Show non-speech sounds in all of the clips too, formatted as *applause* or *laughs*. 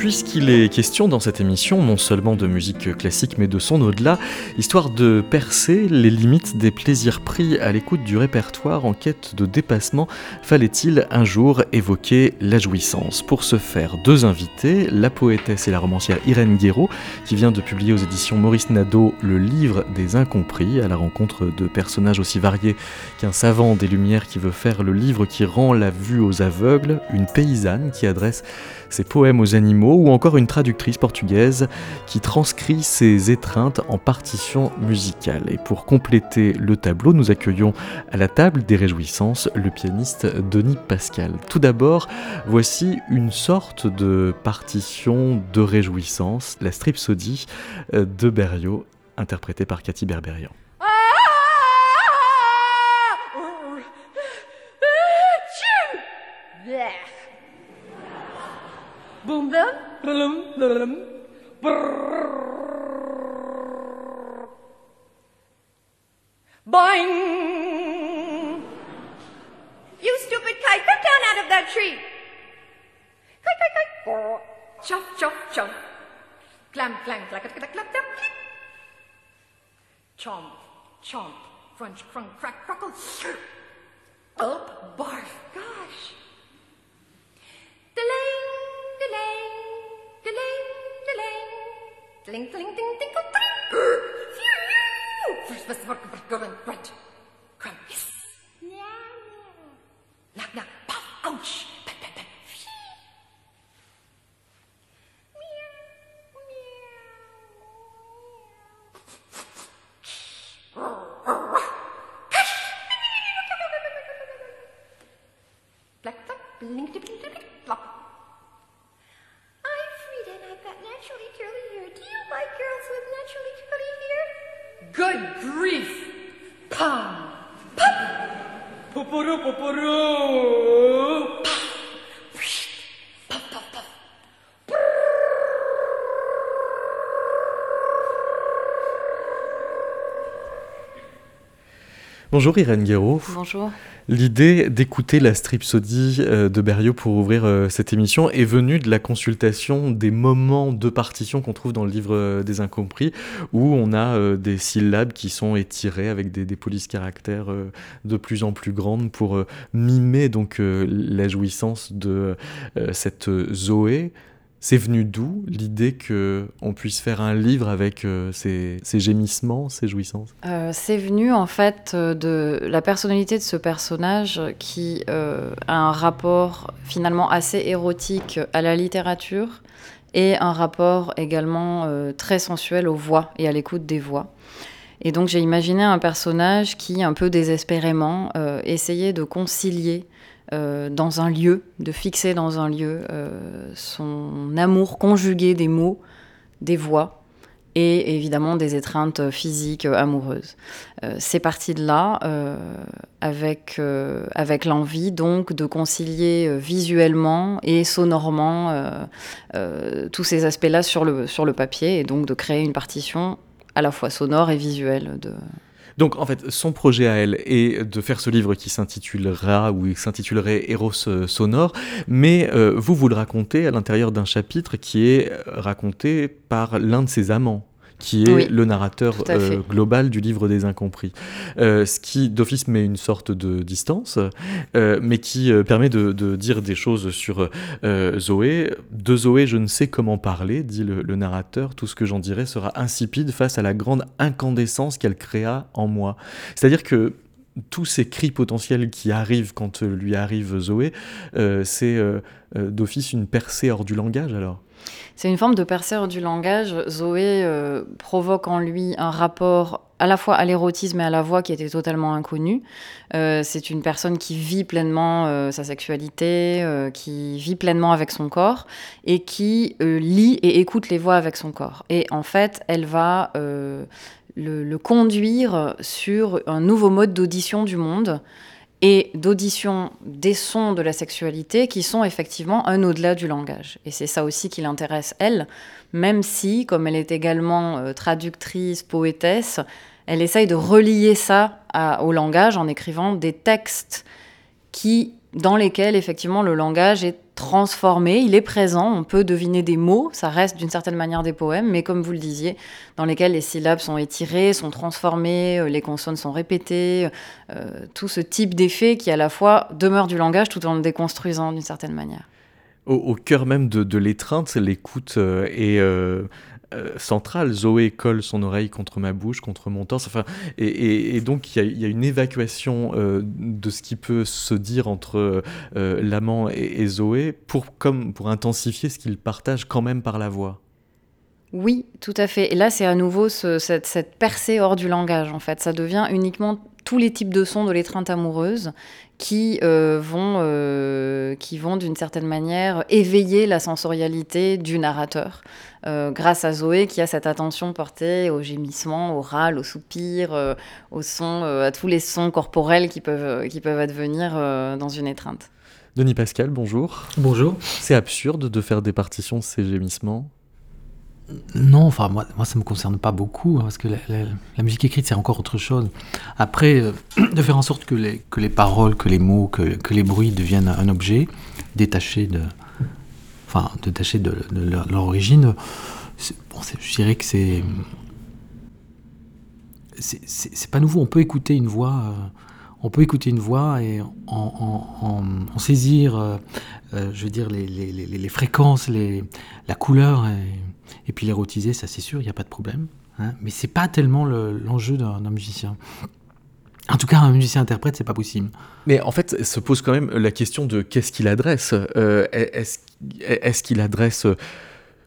Puisqu'il est question dans cette émission non seulement de musique classique mais de son au-delà, histoire de percer les limites des plaisirs pris à l'écoute du répertoire en quête de dépassement, fallait-il un jour évoquer la jouissance. Pour ce faire, deux invités, la poétesse et la romancière Irène Guéraud, qui vient de publier aux éditions Maurice Nadeau le livre des incompris, à la rencontre de personnages aussi variés qu'un savant des Lumières qui veut faire le livre qui rend la vue aux aveugles, une paysanne qui adresse ses poèmes aux animaux, ou encore une traductrice portugaise qui transcrit ses étreintes en partition musicale. Et pour compléter le tableau, nous accueillons à la table des réjouissances le pianiste Denis Pascal. Tout d'abord, voici une sorte de partition de réjouissance, la Stripsodie de Berriot, interprétée par Cathy Berberian. Boom dum, blum, blum, Boing! You stupid kite, come down out of that tree! Kite, kite, kite! Chuff, chuff, chuff! Clam, clack, clack! Chomp, chomp, crunch, crunk, crack, crackle, up, barf, gosh! Delang, Ding-ding-ding-ding-ding-ding! ding. First must work, bread, bread. Crumb, yes. Bonjour Irène Guéraud. Bonjour. L'idée d'écouter la stripsodie euh, de Berriot pour ouvrir euh, cette émission est venue de la consultation des moments de partition qu'on trouve dans le livre euh, des incompris, où on a des syllabes qui sont étirées avec des, des polices caractères de plus en plus grandes pour mimer donc la jouissance de cette Zoé. C'est venu d'où l'idée que on puisse faire un livre avec euh, ces, gémissements, ces jouissances? Euh, C'est venu en fait de la personnalité de ce personnage qui euh, a un rapport finalement assez érotique à la littérature et un rapport également euh, très sensuel aux voix et à l'écoute des voix. Et donc j'ai imaginé un personnage qui, un peu désespérément, euh, essayait de concilier euh, dans un lieu, de fixer dans un lieu euh, son amour conjugué des mots, des voix et évidemment des étreintes physiques euh, amoureuses. Euh, c'est parti de là, euh, avec, avec l'envie donc de concilier visuellement et sonorement tous ces aspects-là sur le, sur le papier et donc de créer une partition à la fois sonore et visuelle de, donc en fait, son projet à elle est de faire ce livre qui s'intitulera ou s'intitulerait Eros sonore, mais euh, vous vous le racontez à l'intérieur d'un chapitre qui est raconté par l'un de ses amants qui est Oui, le narrateur euh, global du livre des incompris. Euh, ce qui d'office met une sorte de distance, euh, mais qui permet de, de dire des choses sur Zoé. De Zoé, je ne sais comment parler, dit le, le narrateur. Tout ce que j'en dirai sera insipide face à la grande incandescence qu'elle créa en moi. C'est-à-dire que tous ces cris potentiels qui arrivent quand lui arrive Zoé, c'est d'office une percée hors du langage alors C'est une forme de percée hors du langage. Zoé euh, provoque en lui un rapport à la fois à l'érotisme et à la voix qui était totalement inconnu. Euh, c'est une personne qui vit pleinement euh, sa sexualité, qui vit pleinement avec son corps et qui lit et écoute les voix avec son corps. Et en fait, elle va le conduire sur un nouveau mode d'audition du monde et d'audition des sons de la sexualité qui sont effectivement un au-delà du langage. Et c'est ça aussi qui l'intéresse, elle, même si, comme elle est également euh, traductrice, poétesse, elle essaye de relier ça au langage en écrivant des textes qui, dans lesquels effectivement le langage est transformé, il est présent, on peut deviner des mots, ça reste d'une certaine manière des poèmes, mais comme vous le disiez, dans lesquels les syllabes sont étirées, sont transformées, euh, les consonnes sont répétées, euh, tout ce type d'effet qui à la fois demeure du langage tout en le déconstruisant d'une certaine manière. Au, cœur même de, l'étreinte, l'écoute euh, est euh, centrale. Zoé colle son oreille contre ma bouche, contre mon torse. Enfin, et, donc il y, a une évacuation euh, de ce qui peut se dire entre euh, l'amant et, Zoé pour, comme, pour intensifier ce qu'ils partagent quand même par la voix. Oui, tout à fait. Et là, c'est à nouveau cette, cette, percée hors du langage, en fait. Ça devient uniquement tous les types de sons de l'étreinte amoureuse qui vont, qui vont d'une certaine manière éveiller la sensorialité du narrateur. Euh, grâce à Zoé qui a cette attention portée au gémissement, au râle, au soupir, euh, au son, euh, à tous les sons corporels qui peuvent, qui peuvent advenir dans une étreinte. Denis Pascal, bonjour. Bonjour. C'est absurde de faire des partitions de ces gémissements non, enfin moi, moi ça me concerne pas beaucoup hein, parce que la, musique écrite c'est encore autre chose. Après, *clears throat* de faire en sorte que les, que les paroles, que les mots, que, que les bruits deviennent un objet détaché de, enfin, détaché de, leur, origine, je dirais que c'est. C'est pas nouveau. On peut écouter une voix. Euh, on peut écouter une voix et en, saisir, euh, euh, je veux dire, les, fréquences, la couleur, puis l'érotiser, ça c'est sûr, il n'y a pas de problème. Hein. mais c'est pas tellement l'enjeu d'un musicien. En tout cas, un musicien interprète, c'est pas possible. Mais en fait, se pose quand même la question de qu'est-ce qu'il adresse. est-ce est-ce qu'il adresse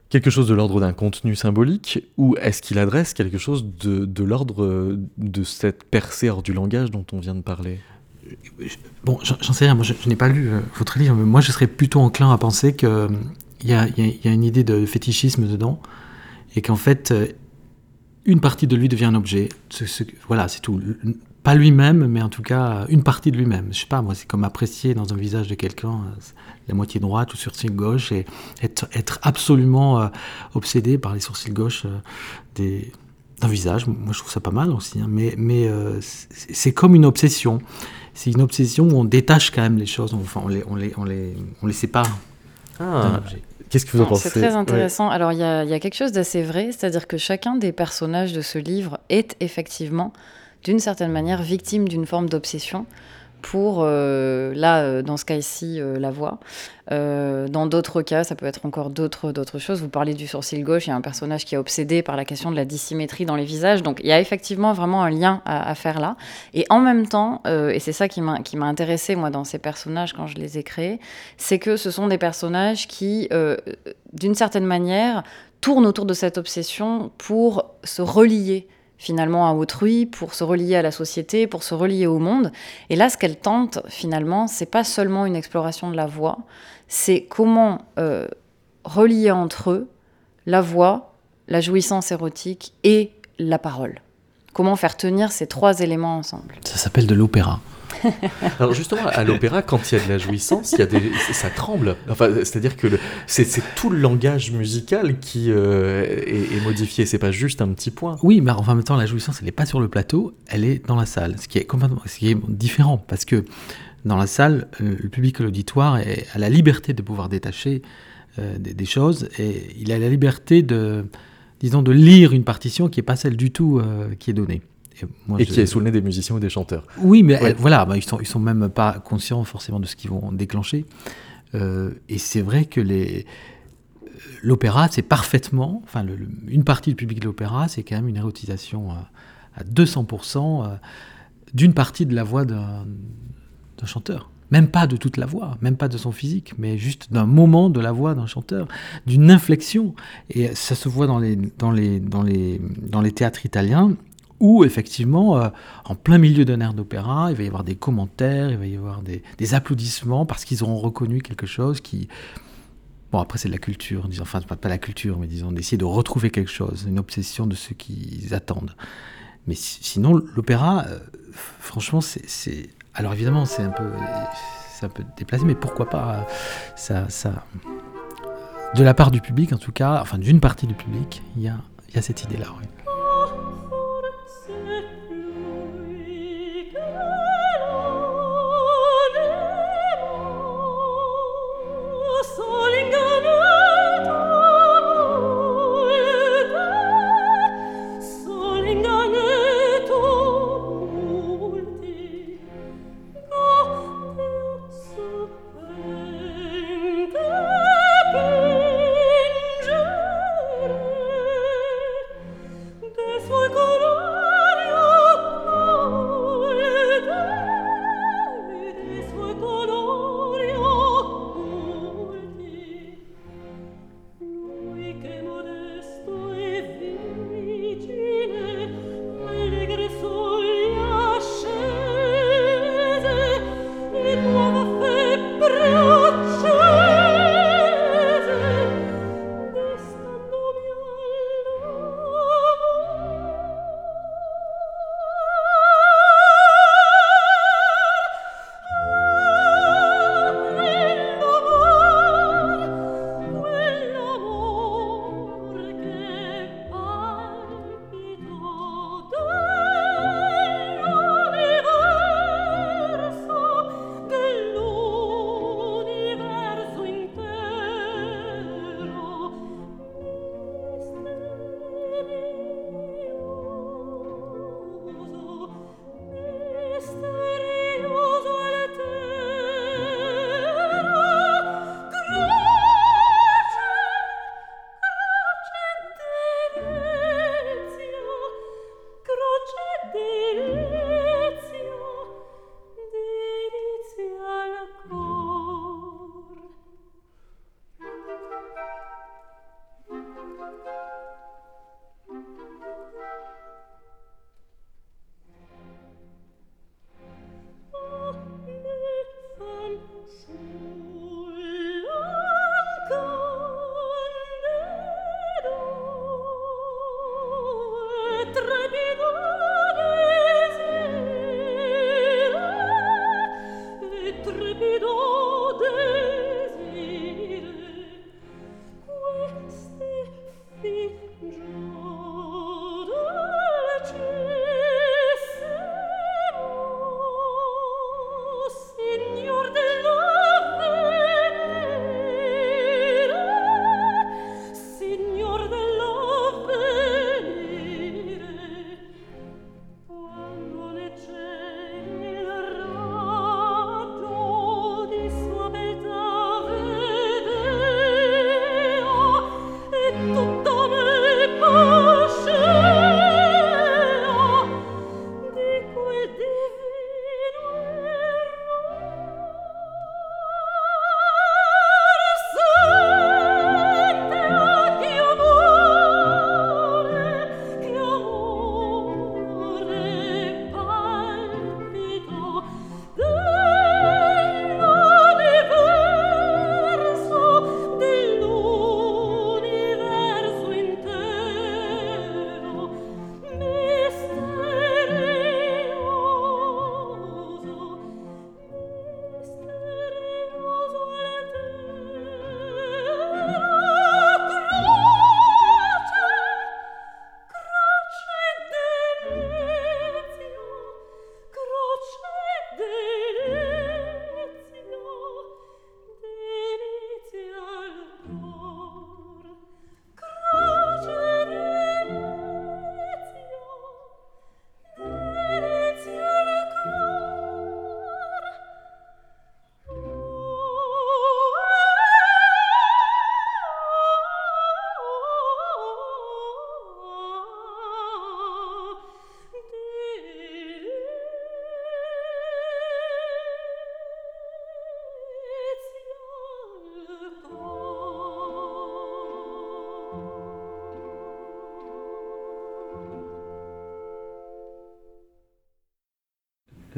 quelque chose de l'ordre d'un contenu symbolique ou est-ce qu'il adresse quelque chose de, l'ordre de cette percée hors du langage dont on vient de parler? Bon, j'en sais rien, moi je, n'ai pas lu euh, votre livre, mais moi je serais plutôt enclin à penser qu'il y, a, une idée de fétichisme dedans et qu'en fait, euh, une partie de lui devient un objet. voilà, c'est tout pas lui-même, mais en tout cas une partie de lui-même. Je sais pas, moi, c'est comme apprécier dans un visage de quelqu'un euh, la moitié droite ou sourcil gauche et être, être absolument euh, obsédé par les sourcils gauches euh, d'un visage. Moi, je trouve ça pas mal aussi, hein. mais, mais c'est comme une obsession. C'est une obsession où on détache quand même les choses, enfin, on les, on les, on les, on les sépare. Ah. Qu'est-ce que vous en pensez C'est très intéressant. Alors, il y, y a, quelque chose d'assez vrai, c'est-à-dire que chacun des personnages de ce livre est effectivement d'une certaine manière victime d'une forme d'obsession pour, euh, là, euh, dans ce cas-ci, euh, la voix. dans d'autres cas, ça peut être encore d'autres, choses. Vous parlez du sourcil gauche, il y a un personnage qui est obsédé par la question de la dissymétrie dans les visages. Donc il y a effectivement vraiment un lien à, faire là. Et en même temps, et c'est ça qui m'a intéressé, moi, dans ces personnages quand je les ai créés, c'est que ce sont des personnages qui, d'une certaine manière, tournent autour de cette obsession pour se relier finalement à autrui, pour se relier à la société, pour se relier au monde. Et là, ce qu'elle tente finalement, c'est pas seulement une exploration de la voix, c'est comment euh, relier entre eux la voix, la jouissance érotique et la parole. Comment faire tenir ces trois éléments ensemble. Ça s'appelle de l'opéra. *laughs* Alors justement, à l'opéra, quand il y a de la jouissance, ça tremble. Enfin, c'est-à-dire que c'est tout le langage musical qui euh, est, modifié. C'est pas juste un petit point. Oui, mais en même temps, la jouissance, elle n'est pas sur le plateau, elle est dans la salle, ce qui est complètement, ce qui est différent, parce que dans la salle, euh, le public l'auditoire a la liberté de pouvoir détacher euh, des, choses, et il a la liberté de, disons, de lire une partition qui n'est pas celle du tout qui est donnée. Et, qui est sous le nez des musiciens ou des chanteurs. Oui, mais voilà, bah, ils sont, ils sont même pas conscients forcément de ce qu'ils vont déclencher. Euh, et c'est vrai que les l'opéra, c'est parfaitement, enfin, une partie du public de l'opéra, c'est quand même une érotisation à, 200% euh, d'une partie de la voix d'un chanteur. Même pas de toute la voix, même pas de son physique, mais juste d'un moment de la voix d'un chanteur, d'une inflexion. Et ça se voit dans les, dans les, dans les, dans les théâtres italiens où effectivement, euh, en plein milieu d'un air d'opéra, il va y avoir des commentaires, il va y avoir des, applaudissements parce qu'ils auront reconnu quelque chose qui... Bon, après c'est de la culture, disons, enfin pas, la culture, mais disons d'essayer de retrouver quelque chose, une obsession de ce qu'ils attendent. Mais sinon, l'opéra, euh, franchement, c'est Alors évidemment, c'est un peu, un peu déplacé, mais pourquoi pas euh, ça, ça, de la part du public en tout cas, enfin d'une partie du public, il y a, y a cette idée-là. oui.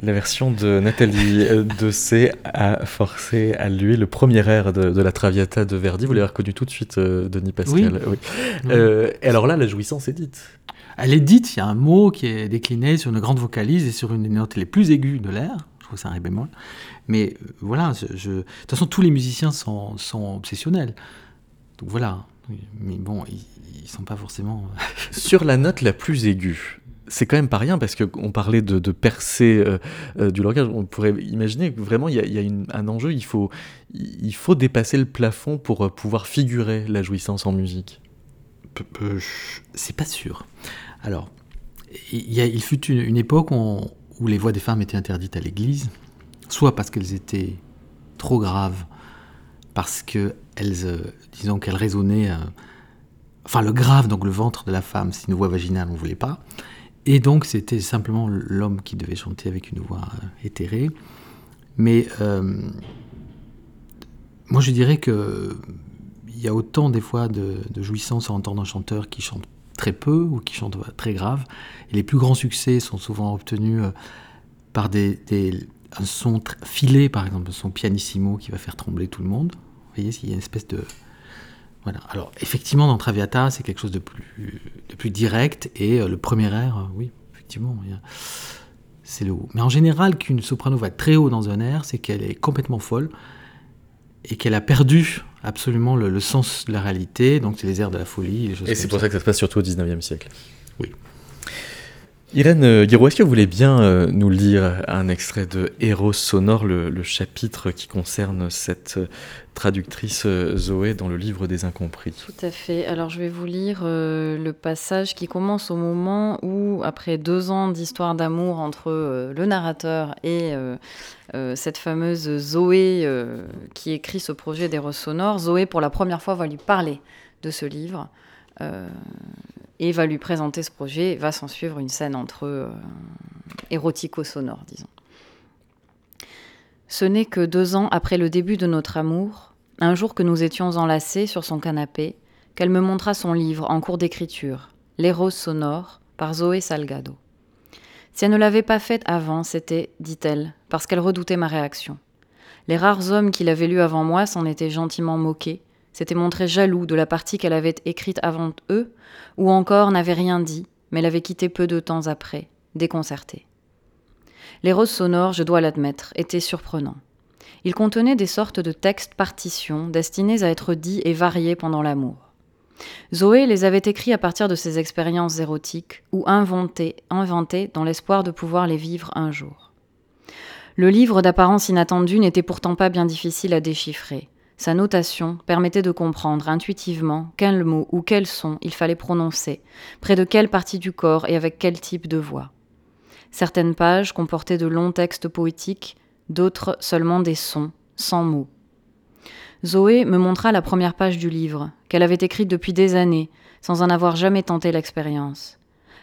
La version de Nathalie euh, Dessay a forcé à lui le premier air de, de la Traviata de Verdi. Vous l'avez reconnu tout de suite, euh, Denis Pascal. Oui. Euh, et alors là, la jouissance est dite. Elle est dite, il y a un mot qui est décliné sur une grande vocalise et sur une des notes les plus aiguës de l'air. Je trouve que c'est un ré bémol. Mais voilà, je, de toute façon, tous les musiciens sont, sont obsessionnels. Donc voilà. Mais bon, ils, ils sont pas forcément. Sur la note la plus aiguë, c'est quand même pas rien parce qu'on parlait de, de percer euh, euh, du langage. On pourrait imaginer que vraiment il y a, y a une- un enjeu. Il faut, il faut dépasser le plafond pour euh, pouvoir figurer la jouissance en musique. C'est pas sûr. Alors, il, y a- il fut une, une époque où, on- où les voix des femmes étaient interdites à l'église, soit parce qu'elles étaient trop graves, parce que elles, euh, disons qu'elles résonnaient. euh, enfin, le grave, donc le ventre de la femme, c'est une voix vaginale, on ne voulait pas. Et donc, c'était simplement l'homme qui devait chanter avec une voix euh, éthérée. Mais euh, moi, je dirais que il y a autant des fois de, de jouissance en entendant un chanteur qui chante très peu ou qui chante très grave. Et les plus grands succès sont souvent obtenus euh, par des, des- un son filé, par exemple, un son pianissimo qui va faire trembler tout le monde. Vous voyez, il y a une espèce de... Voilà. Alors, effectivement, dans Traviata, c'est quelque chose de plus, de plus direct. Et euh, le premier air, euh, oui, effectivement, c'est le haut. Mais en général, qu'une soprano va très haut dans un air, c'est qu'elle est complètement folle et qu'elle a perdu absolument le, le sens de la réalité. Donc, c'est les airs de la folie. Les choses Et c'est pour ça que ça se passe surtout au 19e siècle. Oui. Irène euh, Guiraud, est-ce que vous voulez bien euh, nous lire un extrait de Héros sonore, le, chapitre qui concerne cette euh, traductrice Zoé dans le livre des incompris? Tout à fait. Alors je vais vous lire le passage qui commence au moment où, après deux ans d'histoire d'amour entre le narrateur et cette fameuse Zoé qui écrit ce projet d'Héros sonore, Zoé pour la première fois va lui parler de ce livre et va lui présenter ce projet. Va s'en suivre une scène entre euh, érotico-sonore, disons. Ce n'est que deux ans après le début de notre amour, un jour que nous étions enlacés sur son canapé, qu'elle me montra son livre en cours d'écriture, Les roses sonores, par Zoé Salgado. Si elle ne l'avait pas fait avant, c'était, dit-elle, parce qu'elle redoutait ma réaction. Les rares hommes qui l'avaient lu avant moi s'en étaient gentiment moqués, s'étaient montrés jaloux de la partie qu'elle avait écrite avant eux, ou encore n'avaient rien dit, mais l'avaient quittée peu de temps après, déconcertée. Les roses sonores, je dois l'admettre, étaient surprenants. Ils contenaient des sortes de textes partitions destinés à être dits et variés pendant l'amour. Zoé les avait écrits à partir de ses expériences érotiques ou inventés, inventés dans l'espoir de pouvoir les vivre un jour. Le livre d'apparence inattendue n'était pourtant pas bien difficile à déchiffrer. Sa notation permettait de comprendre intuitivement quel mot ou quel son il fallait prononcer, près de quelle partie du corps et avec quel type de voix. Certaines pages comportaient de longs textes poétiques, d'autres seulement des sons, sans mots. Zoé me montra la première page du livre, qu'elle avait écrite depuis des années, sans en avoir jamais tenté l'expérience.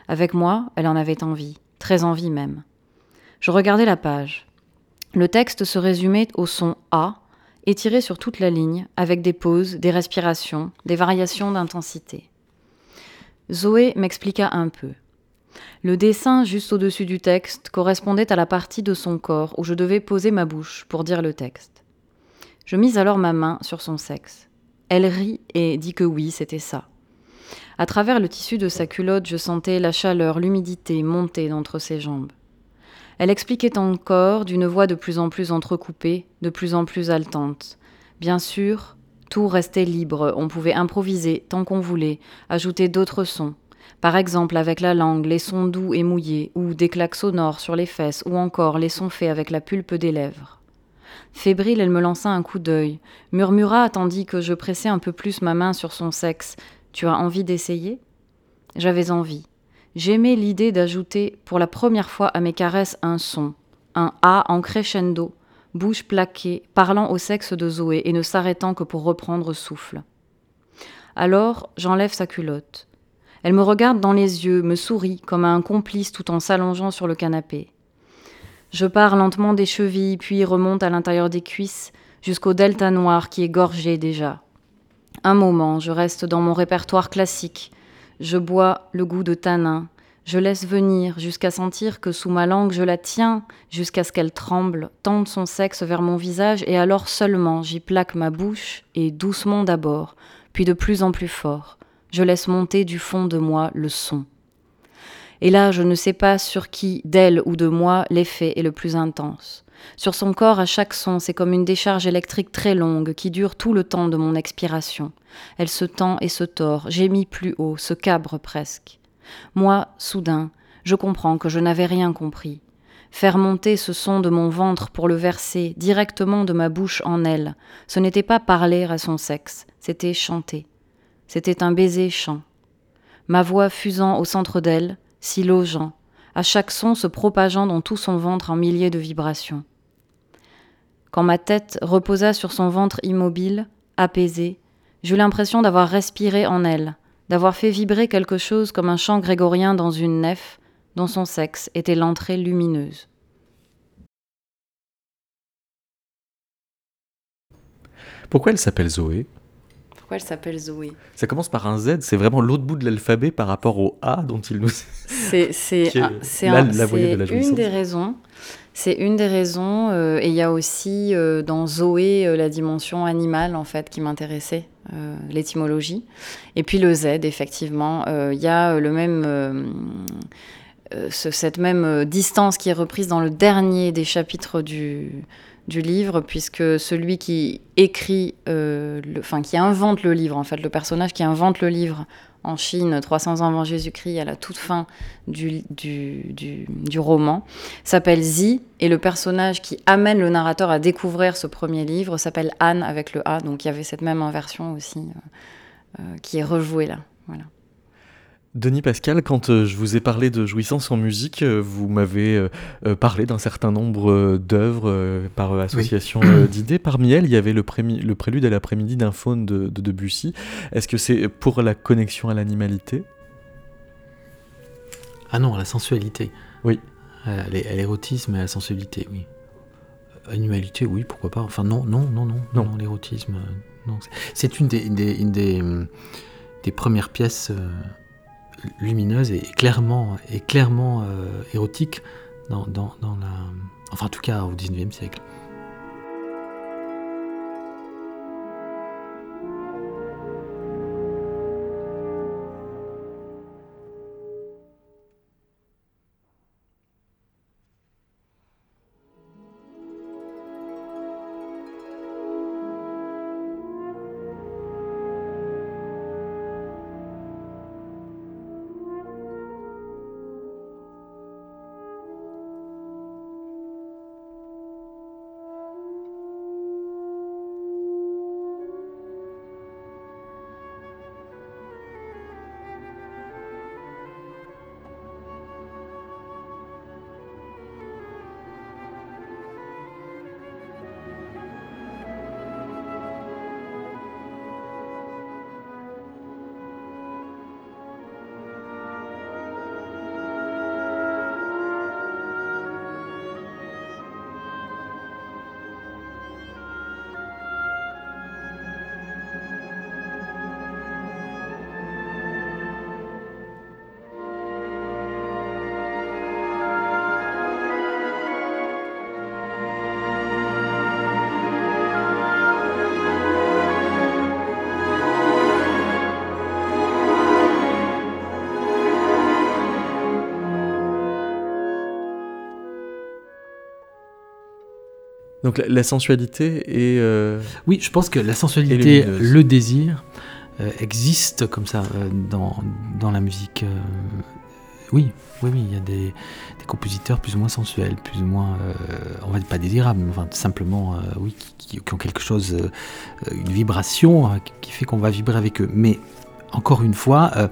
Avec moi, elle en avait envie, très envie même. Je regardais la page. Le texte se résumait au son A, étiré sur toute la ligne, avec des pauses, des respirations, des variations d'intensité. Zoé m'expliqua un peu. Le dessin juste au-dessus du texte correspondait à la partie de son corps où je devais poser ma bouche pour dire le texte. Je mis alors ma main sur son sexe. Elle rit et dit que oui, c'était ça. À travers le tissu de sa culotte, je sentais la chaleur, l'humidité monter d'entre ses jambes. Elle expliquait encore d'une voix de plus en plus entrecoupée, de plus en plus haletante. Bien sûr, tout restait libre, on pouvait improviser tant qu'on voulait, ajouter d'autres sons, par exemple avec la langue, les sons doux et mouillés, ou des claques sonores sur les fesses, ou encore les sons faits avec la pulpe des lèvres. Fébrile, elle me lança un coup d'œil, murmura tandis que je pressais un peu plus ma main sur son sexe. Tu as envie d'essayer? J'avais envie. J'aimais l'idée d'ajouter pour la première fois à mes caresses un son, un A en crescendo, bouche plaquée, parlant au sexe de Zoé et ne s'arrêtant que pour reprendre souffle. Alors, j'enlève sa culotte. Elle me regarde dans les yeux, me sourit comme à un complice tout en s'allongeant sur le canapé. Je pars lentement des chevilles, puis remonte à l'intérieur des cuisses, jusqu'au delta noir qui est gorgé déjà. Un moment, je reste dans mon répertoire classique. Je bois le goût de tanin. Je laisse venir jusqu'à sentir que sous ma langue je la tiens, jusqu'à ce qu'elle tremble, tende son sexe vers mon visage, et alors seulement j'y plaque ma bouche, et doucement d'abord, puis de plus en plus fort. Je laisse monter du fond de moi le son. Et là, je ne sais pas sur qui, d'elle ou de moi, l'effet est le plus intense. Sur son corps, à chaque son, c'est comme une décharge électrique très longue qui dure tout le temps de mon expiration. Elle se tend et se tord, gémit plus haut, se cabre presque. Moi, soudain, je comprends que je n'avais rien compris. Faire monter ce son de mon ventre pour le verser directement de ma bouche en elle, ce n'était pas parler à son sexe, c'était chanter. C'était un baiser chant. Ma voix fusant au centre d'elle, si logeant, à chaque son se propageant dans tout son ventre en milliers de vibrations. Quand ma tête reposa sur son ventre immobile, apaisé, j'eus l'impression d'avoir respiré en elle, d'avoir fait vibrer quelque chose comme un chant grégorien dans une nef dont son sexe était l'entrée lumineuse. Pourquoi elle s'appelle Zoé? Pourquoi elle s'appelle Zoé? Ça commence par un Z, c'est vraiment l'autre bout de l'alphabet par rapport au A dont il nous. C'est *laughs* un- un- la la une des raisons. C'est une des raisons. euh, et il y a aussi euh, dans Zoé euh, la dimension animale en fait qui m'intéressait, l'étymologie. Et puis le Z, effectivement, il y a le même. ce- cette même distance qui est reprise dans le dernier des chapitres du, du livre, puisque celui qui écrit, le- enfin qui invente le livre, en fait, le personnage qui invente le livre en Chine, 300 ans avant Jésus-Christ, à la toute fin du, roman, s'appelle Zi, et le personnage qui amène le narrateur à découvrir ce premier livre s'appelle Anne avec le A, donc il y avait cette même inversion aussi euh, euh, qui est rejouée là. Voilà. Denis Pascal, quand euh, je vous ai parlé de jouissance en musique, euh, vous m'avez euh, parlé d'un certain nombre d'œuvres par association d'idées. Parmi elles, il y avait le, prélude à l'après-midi d'un faune de, de Debussy. Est-ce que c'est pour la connexion à l'animalité? Ah non, la sensualité. Oui. À l'é- à l'érotisme et à la sensualité, oui. Animalité, oui, pourquoi pas. Enfin, non, non, non, non, Non. non, l'érotisme, non. C'est- une des, des, une des, hum, des premières pièces euh, lumineuses et clairement, et clairement euh, érotiques dans, dans, dans la. Enfin, en tout cas, au 19e siècle. Donc la, la sensualité et euh, Oui, je pense que la sensualité, le désir, euh, existe comme ça euh, dans, dans la musique. euh, oui, oui, oui, il y a des, des compositeurs plus ou moins sensuels, plus ou moins, euh, on va dire pas désirables, mais enfin, simplement, euh, oui, qui, qui- qui ont quelque chose, une vibration euh, qui fait qu'on va vibrer avec eux. Mais encore une fois, euh,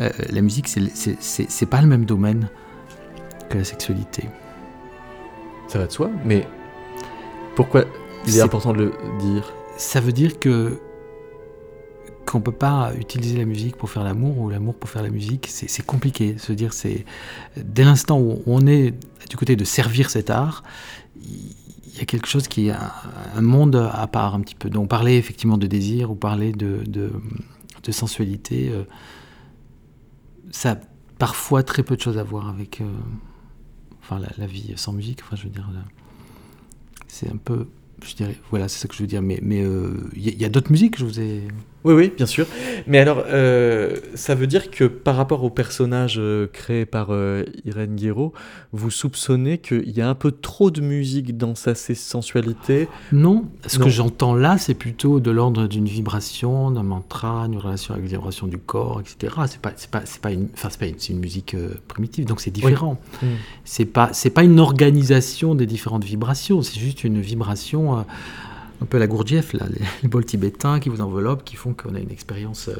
euh, la musique, c'est c'est- c'est- c'est pas le même domaine que la sexualité. ça va de soi, mais pourquoi il est, important de le dire ça veut dire que qu'on peut pas utiliser la musique pour faire l'amour ou l'amour pour faire la musique, c'est c'est compliqué. Se dire, c'est dès l'instant où on est du côté de servir cet art, il y a quelque chose qui est un, un monde à part un petit peu. Donc parler effectivement de désir ou parler de, de, de sensualité, euh, ça a parfois très peu de choses à voir avec euh, enfin la, la vie sans musique. Enfin, je veux dire, là, c'est un peu je dirais, voilà, c'est ça que je veux dire. Mais mais, euh, il y, a- il y a d'autres musiques, je vous ai Oui, oui, bien sûr. Mais alors, euh, ça veut dire que par rapport au personnage euh, créé par euh, Irène Guéraud, vous soupçonnez qu'il y a un peu trop de musique dans sa sensualité? Non, ce Non. que j'entends là, c'est plutôt de l'ordre d'une vibration, d'un mantra, une relation avec les vibrations du corps, etc. C'est pas, c'est pas, c'est pas une, enfin, c'est pas une, c'est une musique primitive, donc c'est différent. C'est pas, c'est pas une organisation des différentes vibrations, c'est juste une vibration. Un peu à la Gourdjieff, là, les, *laughs* les bols tibétains qui vous enveloppent, qui font qu'on a une expérience. euh,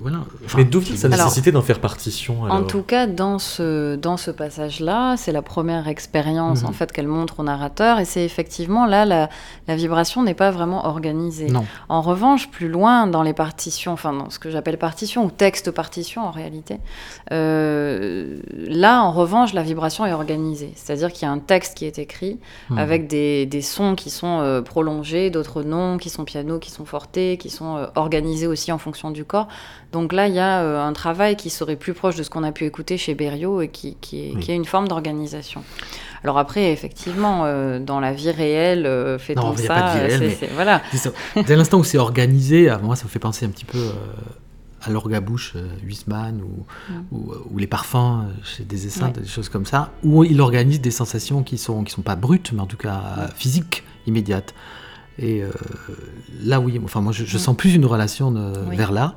voilà. Enfin, Mais d'où vient sa nécessité d'en faire partition alors En tout cas, dans ce, dans ce passage-là, c'est la première expérience Mhm. en fait qu'elle montre au narrateur, et c'est effectivement là la, la vibration n'est pas vraiment organisée. Non. En revanche, plus loin dans les partitions, enfin dans ce que j'appelle partition ou texte partition en réalité, euh, là en revanche la vibration est organisée. C'est-à-dire qu'il y a un texte qui est écrit Mhm. avec des, des sons qui sont euh, prolongés, d'autres non, qui sont piano, qui sont fortés, qui sont euh, organisés aussi en fonction du corps. Donc là, il y a euh, un travail qui serait plus proche de ce qu'on a pu écouter chez Berriot et qui, qui, est, Oui. qui est une forme d'organisation. Alors après, effectivement, euh, dans la vie réelle, euh, fait-on Non, il y a ça pas de vie réelle, mais- c'est- Voilà. Ça. Dès l'instant où c'est organisé, à moi, ça me fait penser un petit peu à l'orgabouche Huisman ou, Mm. ou, ou les parfums chez des essaims, Ouais. des choses comme ça, où il organise des sensations qui sont, qui sont pas brutes, mais en tout cas euh, physiques, immédiates. Et euh, là, oui, enfin, moi, je, je Mm. sens plus une relation de- Oui. vers là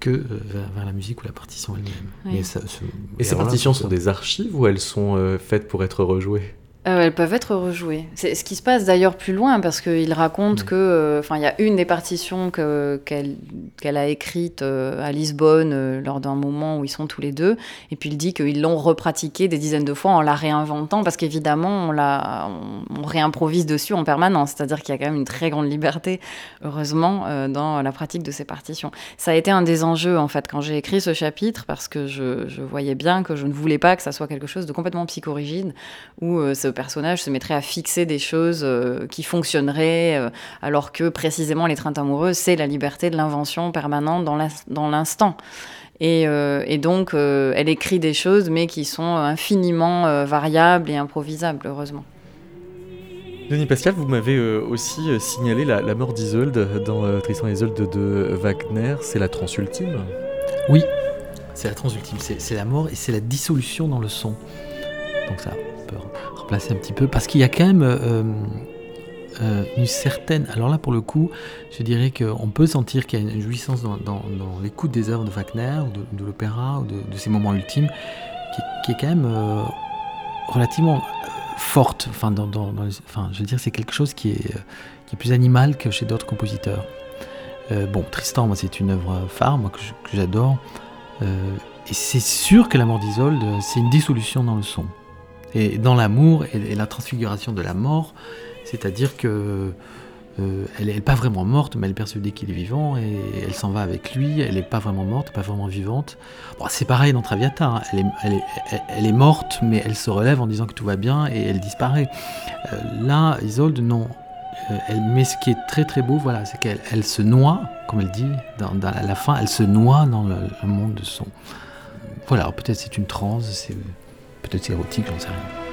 que euh, vers, vers la musique ou la partition elle-même. Oui. Mais ça- ce- Et ces partitions ça- sont des archives ou elles sont euh, faites pour être rejouées? Euh, elles peuvent être rejouées. C'est ce qui se passe d'ailleurs plus loin parce qu'il raconte Mm. que, euh, enfin, il y a une des partitions que- qu'elle a écrites euh, à Lisbonne euh, lors d'un moment où ils sont tous les deux, et puis il dit qu'ils l'ont repratiquée des dizaines de fois en la réinventant parce qu'évidemment on la, on, on réimprovise dessus en permanence. C'est-à-dire qu'il y a quand même une très grande liberté, heureusement, dans la pratique de ces partitions. Ça a été un des enjeux en fait quand j'ai écrit ce chapitre parce que je, je voyais bien que je ne voulais pas que ça soit quelque chose de complètement psychorigide où ce personnage se mettrait à fixer des choses euh, qui fonctionneraient, euh, alors que précisément l'étreinte amoureuse, c'est la liberté de l'invention permanente dans l'in- dans l'instant. Et, euh, et donc, euh, elle écrit des choses, mais qui sont infiniment euh, variables et improvisables, heureusement. Denis Pascal, vous m'avez euh, aussi signalé la, la mort d'Isolde dans euh, Tristan et Isolde de Wagner. C'est la transe ultime. Oui, c'est la transultime, c'est c'est la mort et c'est la dissolution dans le son. Donc ça peut remplacer un petit peu, parce qu'il y a quand même euh, euh, une certaine... Alors là, pour le coup, je dirais qu'on peut sentir qu'il y a une jouissance dans, dans- dans l'écoute des œuvres de Wagner, ou de, l'opéra, ou de, de ces moments ultimes, qui, qui est quand même euh, relativement euh, forte. Enfin, dans, dans- les- enfin, je veux dire, c'est quelque chose qui est, euh, qui est plus animal que chez d'autres compositeurs. Euh, bon, Tristan, moi, c'est une œuvre phare, que j'adore. Euh, et c'est sûr que la mort d'Isolde, euh, c'est une dissolution dans le son. Et dans l'amour et, la transfiguration de la mort, c'est-à-dire que euh, elle n'est pas vraiment morte, mais elle est persuadée qu'il est vivant et elle s'en va avec lui. Elle n'est pas vraiment morte, pas vraiment vivante. Bon, c'est pareil dans Traviata. hein. Elle, est, morte, mais elle se relève en disant que tout va bien et elle disparaît. Euh, là, Isolde, non. Euh, mais ce qui est très très beau, voilà, c'est qu'elle elle se noie, comme elle dit dans, à la fin, elle se noie dans le, monde de son. Voilà, peut-être c'est une transe, peut-être érotique, j'en sais rien.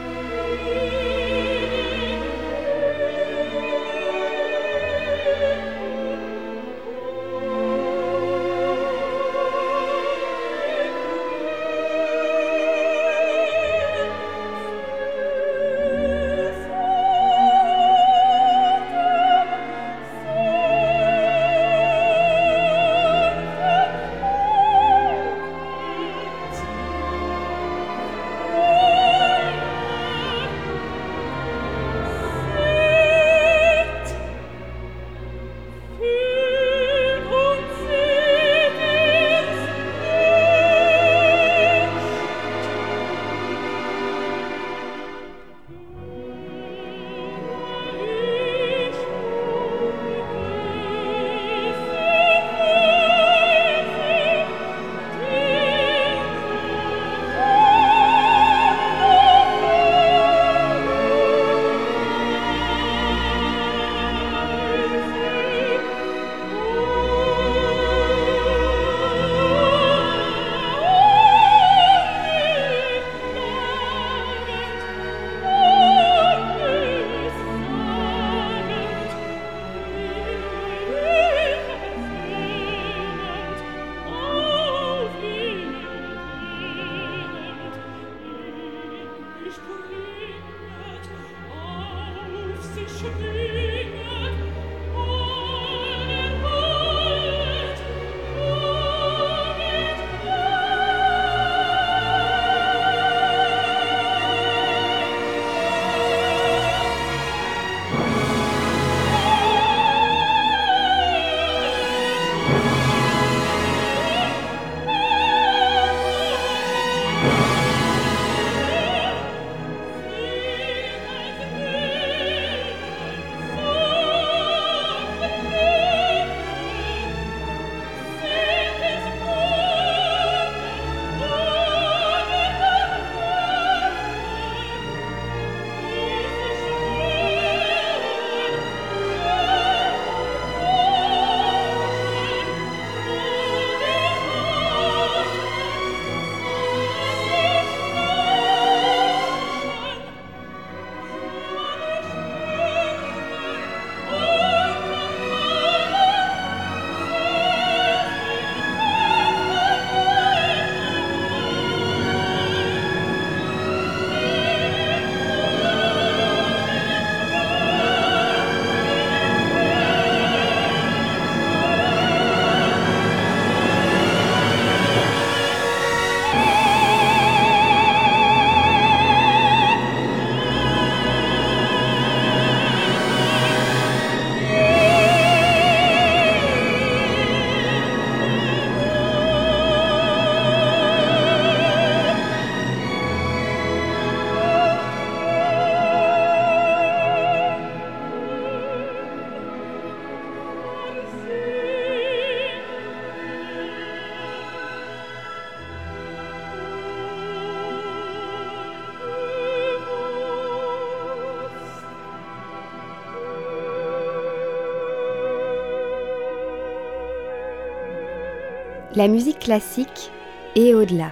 La musique classique et au-delà.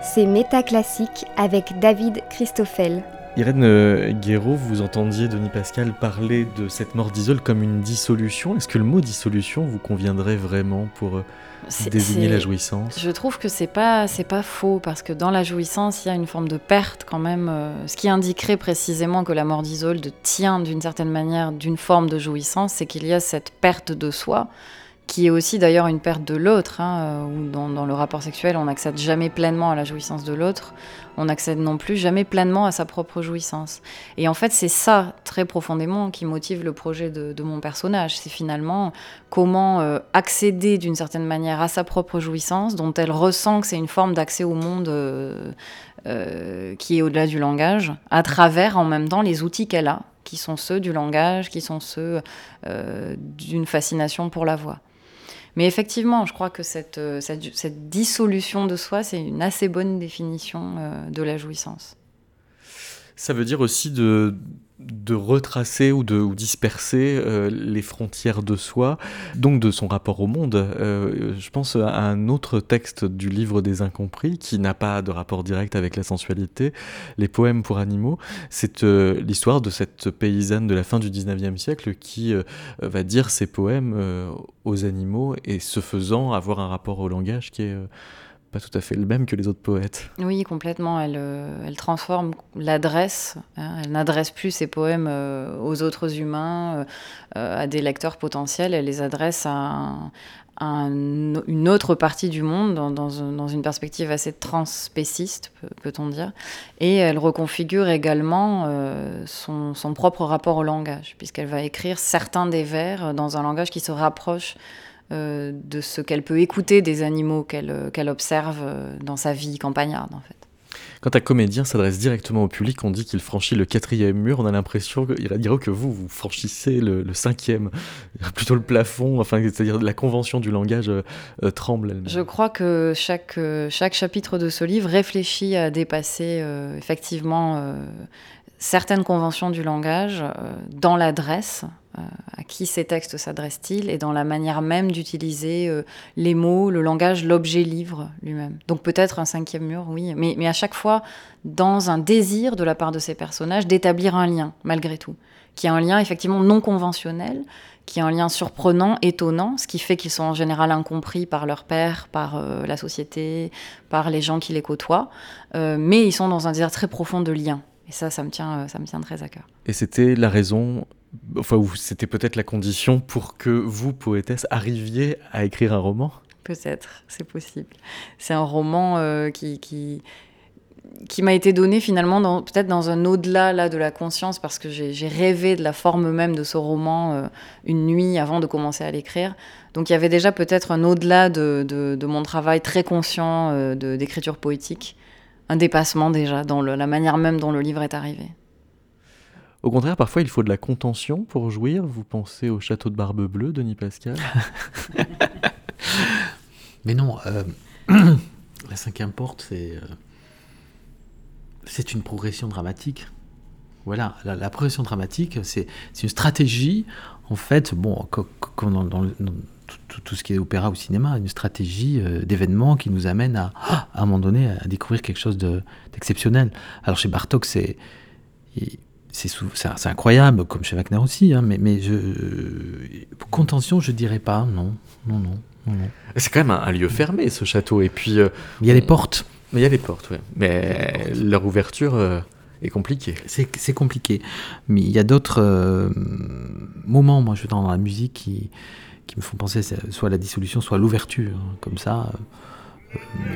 C'est Métaclassique avec David Christoffel. Irène euh, Guéraud, vous entendiez Denis Pascal parler de cette mort d'Isole comme une dissolution. Est-ce que le mot dissolution vous conviendrait vraiment pour euh, désigner la jouissance? Je trouve que c'est pas c'est pas faux parce que dans la jouissance il y a une forme de perte quand même, euh, ce qui indiquerait précisément que la mort d'Isolde tient d'une certaine manière d'une forme de jouissance, c'est qu'il y a cette perte de soi qui est aussi d'ailleurs une perte de l'autre, hein, euh, où dans, le rapport sexuel on n'accède jamais pleinement à la jouissance de l'autre, on n'accède non plus jamais pleinement à sa propre jouissance. Et en fait c'est ça très profondément qui motive le projet de, mon personnage, c'est finalement comment euh, accéder d'une certaine manière à sa propre jouissance, dont elle ressent que c'est une forme d'accès au monde euh, qui est au-delà du langage, à travers en même temps les outils qu'elle a, qui sont ceux du langage, qui sont ceux d'une fascination pour la voix. Mais effectivement, je crois que cette, euh, cette dissolution de soi, c'est une assez bonne définition euh, de la jouissance. Ça veut dire aussi de, de retracer ou de disperser euh, les frontières de soi, donc de son rapport au monde. Euh, je pense à un autre texte du livre des incompris qui n'a pas de rapport direct avec la sensualité, les poèmes pour animaux. C'est euh, l'histoire de cette paysanne de la fin du 19e siècle qui va dire ses poèmes aux animaux et ce faisant avoir un rapport au langage qui est tout à fait le même que les autres poètes. Oui, complètement. Elle, euh, transforme l'adresse. hein. Elle n'adresse plus ses poèmes euh, aux autres humains, euh, à des lecteurs potentiels. Elle les adresse à, un- à un- une autre partie du monde, dans, dans un- dans une perspective assez transspéciste, peut- peut-on dire. Et elle reconfigure également son propre rapport au langage, puisqu'elle va écrire certains des vers dans un langage qui se rapproche euh, de ce qu'elle peut écouter des animaux qu'elle euh, observe euh, dans sa vie campagnarde, en fait. Quand un comédien s'adresse directement au public, on dit qu'il franchit le quatrième mur. On a l'impression qu'il dirait que vous, vous franchissez le, le cinquième, *laughs* plutôt le plafond. Enfin, c'est-à-dire la convention du langage euh, tremble. elle-même. Je crois que chaque, chaque chapitre de ce livre réfléchit à dépasser euh, effectivement euh, certaines conventions du langage dans l'adresse, à qui ces textes s'adressent-ils, et dans la manière même d'utiliser euh, les mots, le langage, l'objet livre lui-même. Donc peut-être un cinquième mur, oui, mais, à chaque fois dans un désir de la part de ces personnages d'établir un lien, malgré tout, qui est un lien effectivement non conventionnel, qui est un lien surprenant, étonnant, ce qui fait qu'ils sont en général incompris par leur père, par euh, la société, par les gens qui les côtoient, euh, mais ils sont dans un désir très profond de lien. Et ça, ça me tient, ça me tient très à cœur. Et c'était la raison, enfin, c'était peut-être la condition pour que vous, poétesse, arriviez à écrire un roman? Peut-être, c'est possible. C'est un roman euh, qui, qui, qui m'a été donné finalement peut-être dans un au-delà là, de la conscience, parce que j'ai rêvé de la forme même de ce roman euh, une nuit avant de commencer à l'écrire. Donc il y avait déjà peut-être un au-delà de, de- de mon travail très conscient euh, d'écriture poétique, un dépassement déjà dans la manière même dont le livre est arrivé. Au contraire, parfois, il faut de la contention pour jouir. Vous pensez au château de Barbe Bleue, Denis Pascal? *laughs* Mais non, euh, *clears throat* la cinquième porte, c'est euh, c'est une progression dramatique. Voilà, la, progression dramatique, c'est une stratégie, en fait, bon, co- co- comme dans, tout, ce qui est opéra ou cinéma, une stratégie euh, d'événements qui nous amène à, *gasps* à un moment donné, à découvrir quelque chose de- d'exceptionnel. Alors chez Bartok, c'est c'est incroyable, comme chez Wagner aussi, hein, mais, mais je, contention, je dirais pas, non, non, non, non. C'est quand même un, un lieu fermé, ce château. Et puis, euh, Il y a les portes. mais il y a les portes, ouais. Mais leur ouverture euh, est compliquée. C'est compliqué. Mais il y a d'autres euh, moments, moi, je dans la musique qui, qui me font penser soit à la dissolution, soit à l'ouverture. hein, Comme ça,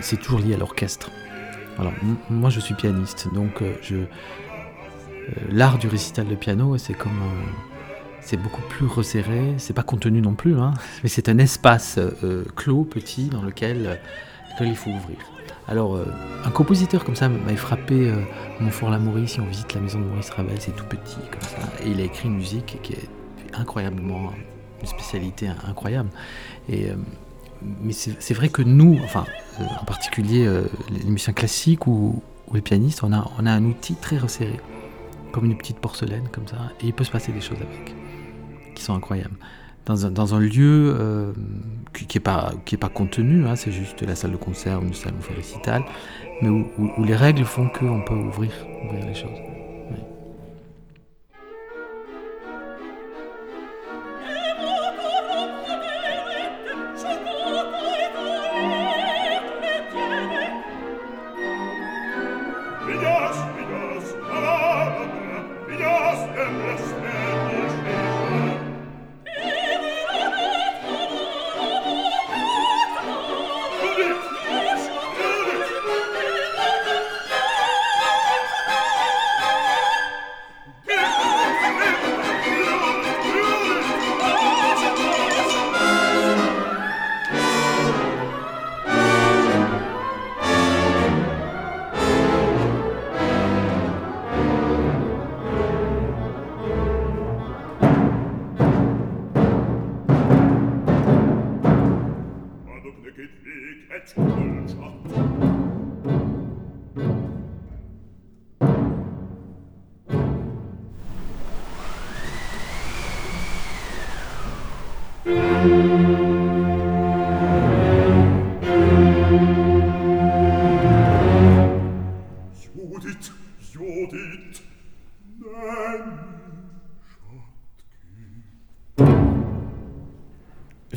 c'est toujours lié à l'orchestre. Alors, moi, je suis pianiste, donc je, l'art du récital de piano, c'est comme. euh, c'est beaucoup plus resserré, c'est pas contenu non plus, hein, mais c'est un espace euh, clos, petit, dans lequel, euh, il faut ouvrir. Alors, euh, un compositeur comme ça m'avait frappé euh, Montfort-l'Amaury, si on visite la maison de Maurice Ravel, c'est tout petit comme ça. Et il a écrit une musique qui est incroyablement, une spécialité incroyable. Euh, mais c'est vrai que nous, enfin, euh, en particulier euh, les musiciens classiques ou, ou les pianistes, on a, on a un outil très resserré, comme une petite porcelaine comme ça, et il peut se passer des choses avec, qui sont incroyables. dans un, dans un lieu euh, qui n'est pas, pas contenu, hein, c'est juste la salle de concert ou une salle où on mais où, où- où les règles font qu'on peut ouvrir, ouvrir les choses.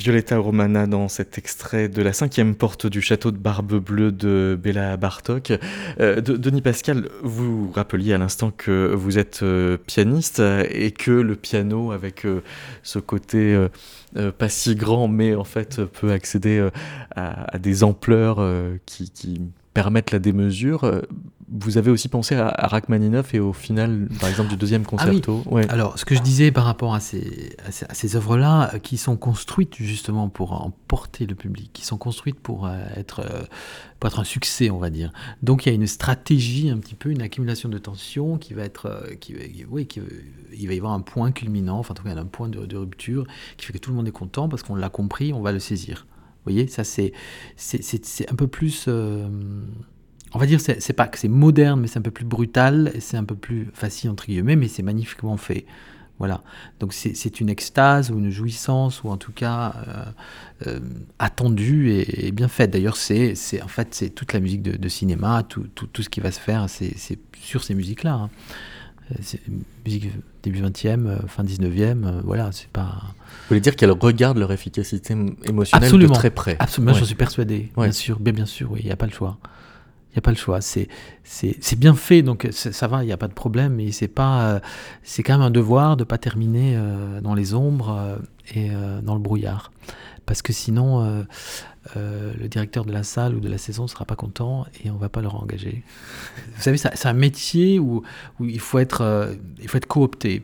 Violetta Romana dans cet extrait de la cinquième porte du château de Barbe Bleue de Béla Bartok. Euh, de- Denis Pascal, vous rappeliez à l'instant que vous êtes euh, pianiste et que le piano, avec euh, ce côté pas si grand, mais en fait peut accéder à, des ampleurs qui permettent la démesure. Vous avez aussi pensé à, à Rachmaninoff et au final, par exemple, du deuxième Ah oui. concerto. Ouais. Alors, ce que je disais par rapport à ces, à ces, à ces œuvres-là, euh, qui sont construites justement pour emporter le public, qui sont construites pour, euh, être, euh, pour être un succès, on va dire. Donc, il y a une stratégie, un petit peu, une accumulation de tension qui va être. Qui, oui, qui, il va y avoir un point culminant, enfin, en tout cas, un point de, de rupture qui fait que tout le monde est content parce qu'on l'a compris, on va le saisir. Vous voyez, ça, c'est un peu plus. euh, on va dire, c'est pas que c'est moderne, mais c'est un peu plus brutal, c'est un peu plus facile, entre guillemets, mais c'est magnifiquement fait. Voilà. Donc c'est une extase ou une jouissance, ou en tout cas euh, euh, attendue et, et bien faite. D'ailleurs, c'est en fait, c'est toute la musique de, de cinéma, tout, tout, tout ce qui va se faire, c'est sur ces musiques-là. hein. Euh, C'est musique début 20e, euh, fin 19e, euh, voilà, c'est pas... Vous voulez dire qu'elles regardent leur efficacité émotionnelle Absolument. de très près? Absolument, Ouais. j'en suis persuadé. Ouais. Bien sûr, bien, bien sûr, oui, il n'y a pas le choix. N'y a pas le choix. C'est, bien fait, donc ça va, il n'y a pas de problème, mais c'est pas, euh, quand même un devoir de ne pas terminer euh, dans les ombres euh, et dans le brouillard. Parce que sinon, le directeur de la salle ou de la saison ne sera pas content et on ne va pas le engager. Vous savez, c'est un métier où, où il, faut être, il faut être coopté.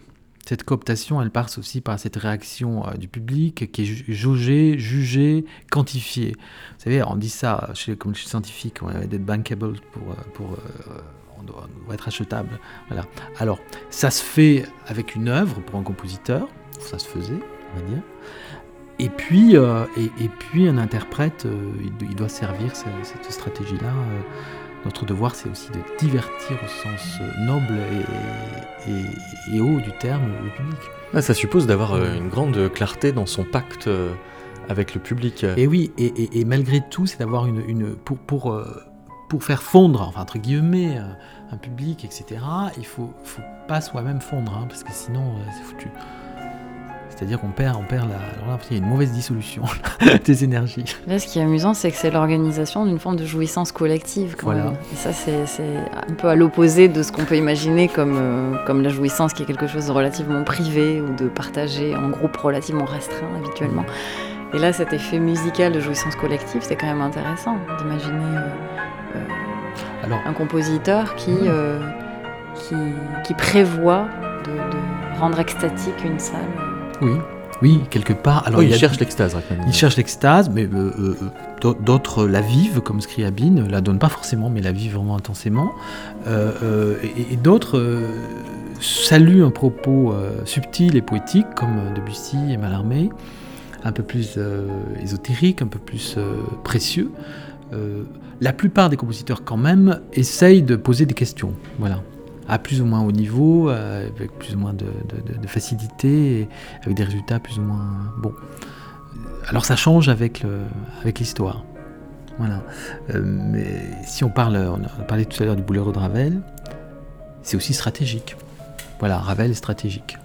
Cette cooptation, elle passe aussi par cette réaction euh, du public qui est jaugée, jugée, quantifiée. Vous savez, on dit ça chez, comme chez les scientifiques, on va être bankable pour, euh, pour euh, doit, être achetable. Voilà. Alors, ça se fait avec une œuvre pour un compositeur, ça se faisait, on va dire. Et puis, et, puis un interprète, il, do- il doit servir ce- cette stratégie-là. Notre devoir, c'est aussi de divertir au sens euh, noble et, et- et haut du terme le public. Ah, ça suppose d'avoir euh, une grande clarté dans son pacte euh, avec le public. Et oui, et, malgré tout, c'est d'avoir une, une pour pour euh, pour faire fondre, enfin entre guillemets, euh, un public, etc. Il faut faut pas soi-même fondre, hein, parce que sinon euh, c'est foutu. C'est-à-dire qu'on perd, on perd la. Alors là, il y a une mauvaise dissolution *laughs* des énergies. Là, ce qui est amusant, c'est que c'est l'organisation d'une forme de jouissance collective, quand Voilà. même. Et ça, c'est un peu à l'opposé de ce qu'on peut imaginer comme, euh, comme la jouissance, qui est quelque chose de relativement privé ou de partagé en groupe relativement restreint habituellement. Et là, cet effet musical de jouissance collective, c'est quand même intéressant d'imaginer euh, euh, un compositeur qui, euh, qui, qui prévoit de, de rendre extatique une salle. Oui, oui, quelque part. Alors Oui, il cherche l'extase. Il cherche l'extase, mais euh, euh, d'au- d'autres la vivent, comme Scriabine, la donnent pas forcément, mais la vivent vraiment intensément. Euh, euh, et et d'autres euh, saluent un propos euh, subtil et poétique, comme Debussy et Mallarmé, un peu plus euh, ésotérique, un peu plus euh, précieux. Euh, la plupart des compositeurs, quand même, essayent de poser des questions. Voilà. À plus ou moins haut niveau, avec plus ou moins de, facilité, avec des résultats plus ou moins bons. Alors ça change avec l'histoire. Voilà. mais si on parle, on a parlé tout à l'heure du boulero de Ravel, c'est aussi stratégique. Voilà, Ravel est stratégique.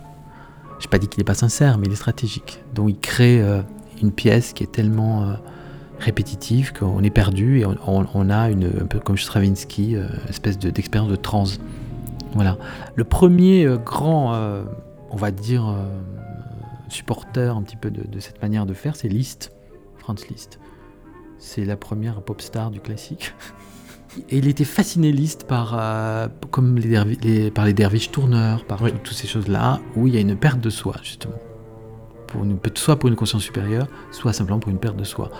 Je n'ai pas dit qu'il n'est pas sincère, mais il est stratégique. Donc il crée une pièce qui est tellement répétitive qu'on est perdu et on, a une, un peu comme Stravinsky, euh, espèce d'expérience de, trans. Voilà. Le premier euh, grand, euh, on va dire, supporter un petit peu de, cette manière de faire, c'est Liszt, Franz Liszt. C'est la première pop star du classique. *laughs* Et il était fasciné Liszt par, comme les, par les derviches tourneurs, par toutes ces choses-là, où il y a une perte de soi, justement. Pour une, soit pour une conscience supérieure, soit simplement pour une perte de soi.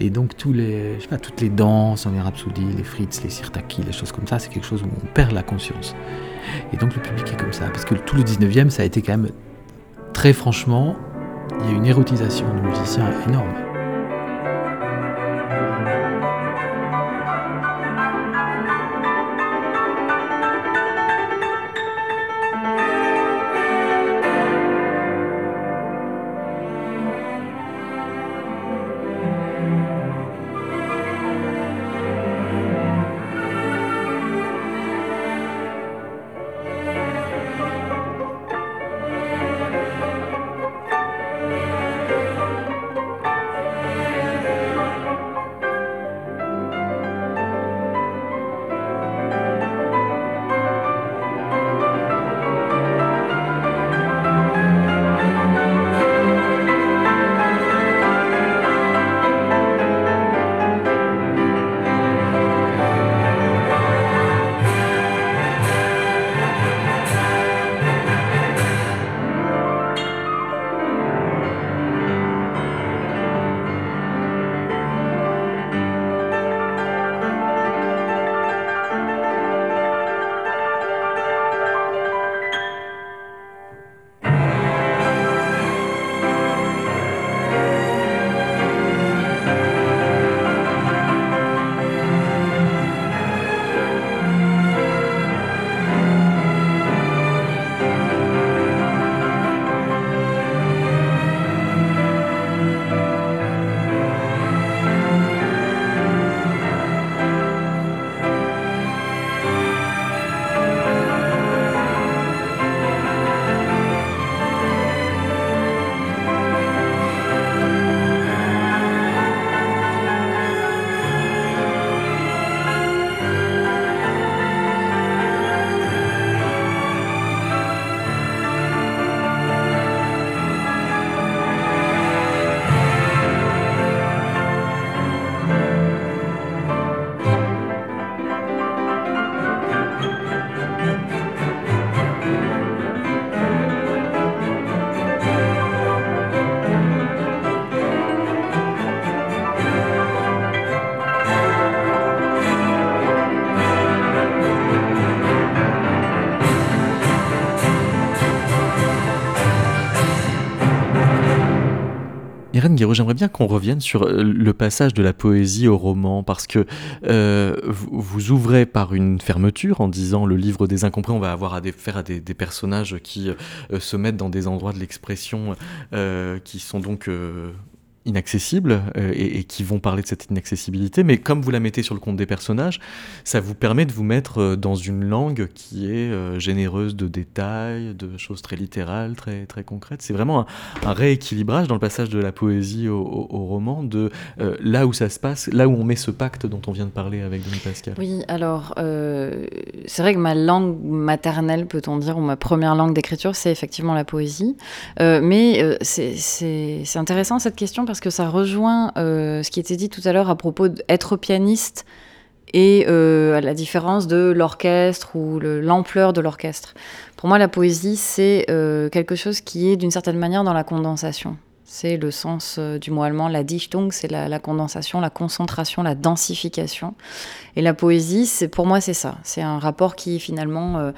Et donc tous les, je sais pas, toutes les danses, les rhapsodies, les fritz, les sirtaki, les choses comme ça, c'est quelque chose où on perd la conscience. Et donc le public est comme ça, parce que tout le 19e, ça a été quand même, très franchement, il y a une érotisation du musicien énorme. J'aimerais bien qu'on revienne sur euh, le passage de la poésie au roman, parce que euh, vous, ouvrez par une fermeture en disant le livre des incompris, on va avoir à faire à des, personnages qui euh, se mettent dans des endroits de l'expression qui sont donc inaccessibles euh, et, qui vont parler de cette inaccessibilité, mais comme vous la mettez sur le compte des personnages, ça vous permet de vous mettre euh, dans une langue qui est euh, généreuse de détails, de choses très littérales, très, très concrètes. C'est vraiment un, rééquilibrage dans le passage de la poésie au, roman, de là où ça se passe, là où on met ce pacte dont on vient de parler avec Denis Pascal. Oui, alors c'est vrai que ma langue maternelle, peut-on dire, ou ma première langue d'écriture, c'est effectivement la poésie, mais c'est intéressant cette question parce parce que ça rejoint euh, ce qui était dit tout à l'heure à propos d'être pianiste et euh, à la différence de l'orchestre ou l'ampleur de l'orchestre. Pour moi, la poésie, c'est euh, quelque chose qui est d'une certaine manière dans la condensation. C'est le sens du mot allemand, la Dichtung, c'est la, condensation, la concentration, la densification. Et la poésie, pour moi, c'est ça. C'est un rapport qui est finalement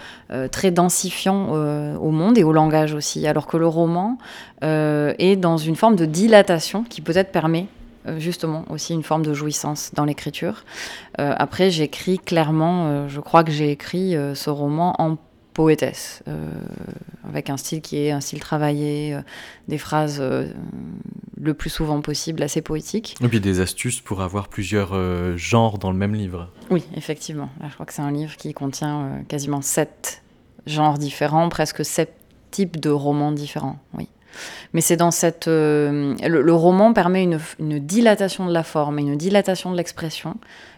très densifiant au monde et au langage aussi. Alors que le roman, euh, et dans une forme de dilatation qui peut-être permet euh, justement aussi une forme de jouissance dans l'écriture. Euh, après, j'écris clairement, euh, je crois que j'ai écrit euh, ce roman en poétesse, euh, avec un style qui est un style travaillé, euh, des phrases euh, le plus souvent possible assez poétiques. Et puis des astuces pour avoir plusieurs genres dans le même livre. Oui, effectivement. Là, je crois que c'est un livre qui contient quasiment sept genres différents, presque sept types de romans différents. Oui. Mais c'est dans cette. euh, le, le roman permet une, une dilatation de la forme, une dilatation de l'expression,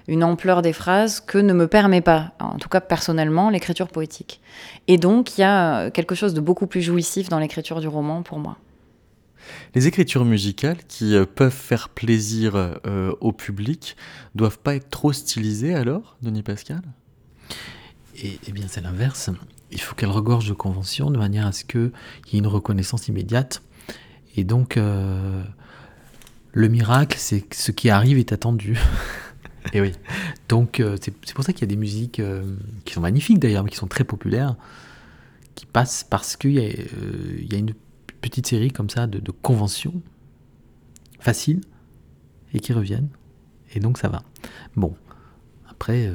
une ampleur des phrases que ne me permet pas, en tout cas personnellement, l'écriture poétique. Et donc, il y a euh, quelque chose de beaucoup plus jouissif dans l'écriture du roman pour moi. Les écritures musicales qui euh, peuvent faire plaisir euh, au public doivent pas être trop stylisées alors, Denis Pascal? Et, eh bien, c'est l'inverse. Il faut qu'elle regorge de conventions de manière à ce qu'il y ait une reconnaissance immédiate. Et donc, euh, le miracle, c'est que ce qui arrive est attendu. Et oui. *laughs* Donc, euh, c'est pour ça qu'il y a des musiques euh, qui sont magnifiques d'ailleurs, mais qui sont très populaires, qui passent parce qu'il y, a, il y a une petite série comme ça de, de conventions faciles et qui reviennent. Et donc, ça va. Bon, après,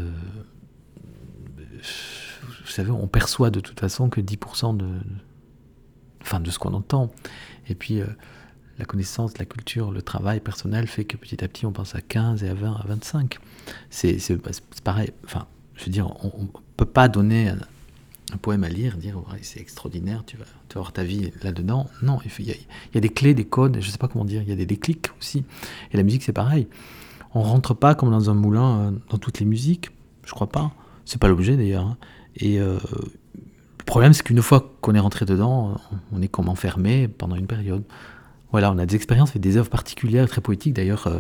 savez, on perçoit de toute façon que 10% de, enfin, de ce qu'on entend. Et puis, euh, la connaissance, la culture, le travail personnel fait que petit à petit, on pense à 15 et à 20, à 25. C'est c'est- bah, c'est pareil. Enfin, je veux dire, on ne peut pas donner un, poème à lire, dire Ouais, c'est extraordinaire, tu vas, tu vas avoir ta vie là-dedans. Non, il y, a, il y a des clés, des codes, je ne sais pas comment dire, il y a des déclics aussi. Et la musique, c'est pareil. On rentre pas comme dans un moulin euh, dans toutes les musiques, je crois pas. C'est pas l'objet d'ailleurs. hein. Et euh, le problème, c'est qu'une fois qu'on est rentré dedans, on est comme enfermé pendant une période. Voilà, on a des expériences avec des œuvres particulières, très poétiques d'ailleurs, euh,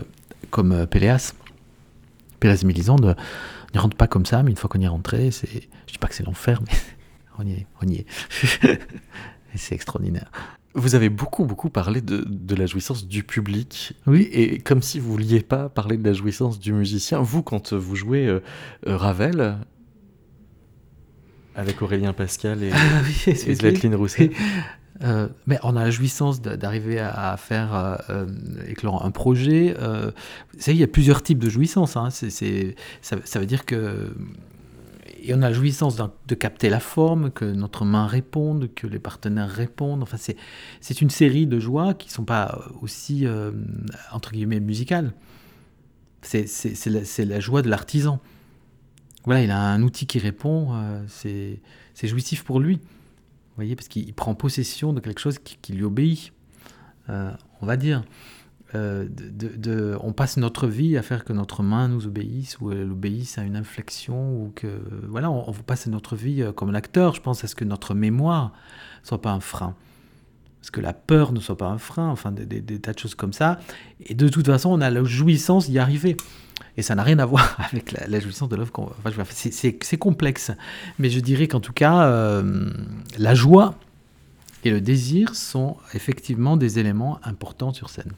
comme euh, Péléas. Péléas et Mélisande, on n'y rentre pas comme ça, mais une fois qu'on y est rentré, c'est, je dis pas que c'est l'enfer, mais *laughs* on y est. On y est. *laughs* et c'est extraordinaire. Vous avez beaucoup, beaucoup parlé de, de la jouissance du public. Oui. Et comme si vous vouliez pas parler de la jouissance du musicien. Vous, quand vous jouez euh, Ravel, avec Aurélien Pascal et, Ah oui, *laughs* et Zlatline Rousset, Euh, mais on a la jouissance d'arriver à, à faire euh, euh, éclore un projet. Euh, vous savez, il y a plusieurs types de jouissance. hein. Ça, ça veut dire que. Et on a la jouissance de capter la forme, que notre main réponde, que les partenaires répondent. Enfin, c'est une série de joies qui ne sont pas aussi, entre guillemets, musicales. La, c'est la joie de l'artisan. Voilà, il a un outil qui répond, euh, c'est jouissif pour lui. Vous voyez, parce qu'il prend possession de quelque chose qui, lui obéit, euh, on va dire. Euh, on passe notre vie à faire que notre main nous obéisse ou elle obéisse à une inflexion ou que voilà, on, passe notre vie comme l'acteur. Je pense à ce que notre mémoire soit pas un frein, parce que la peur ne soit pas un frein. Enfin, des, tas de choses comme ça. Et de toute façon, on a la jouissance d'y arriver. Et ça n'a rien à voir *laughs* avec la, jouissance de l'œuvre. Enfin, c'est complexe. Mais je dirais qu'en tout cas, euh, la joie et le désir sont effectivement des éléments importants sur scène.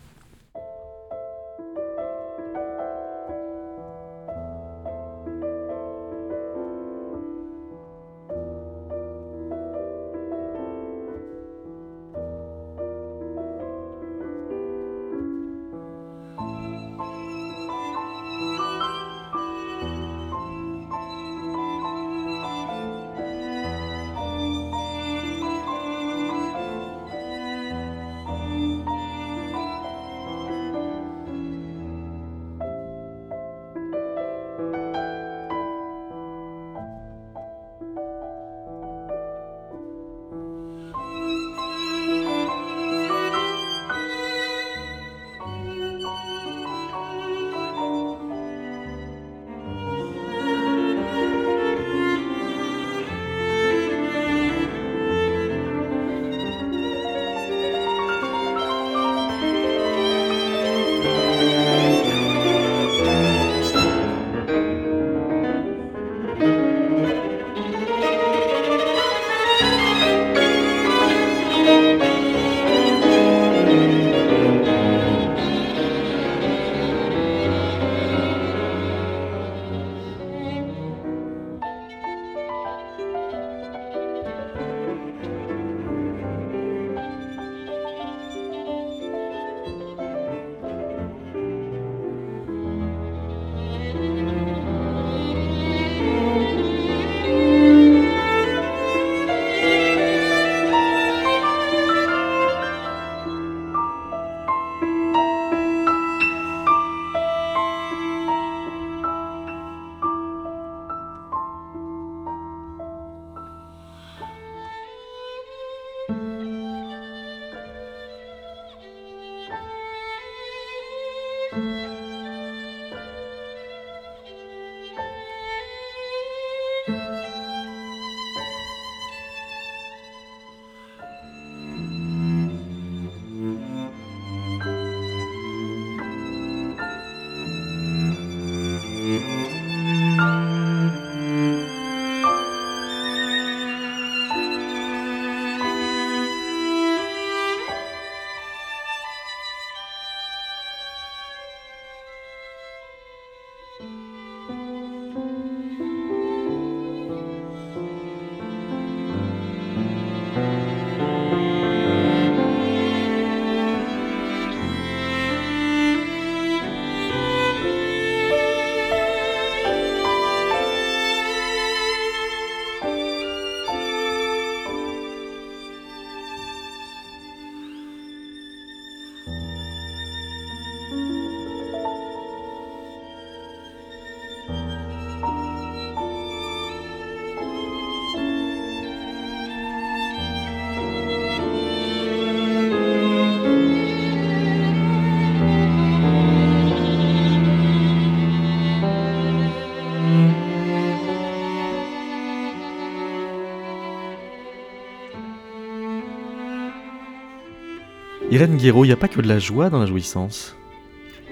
Irène Guéraud, il n'y a pas que de la joie dans la jouissance?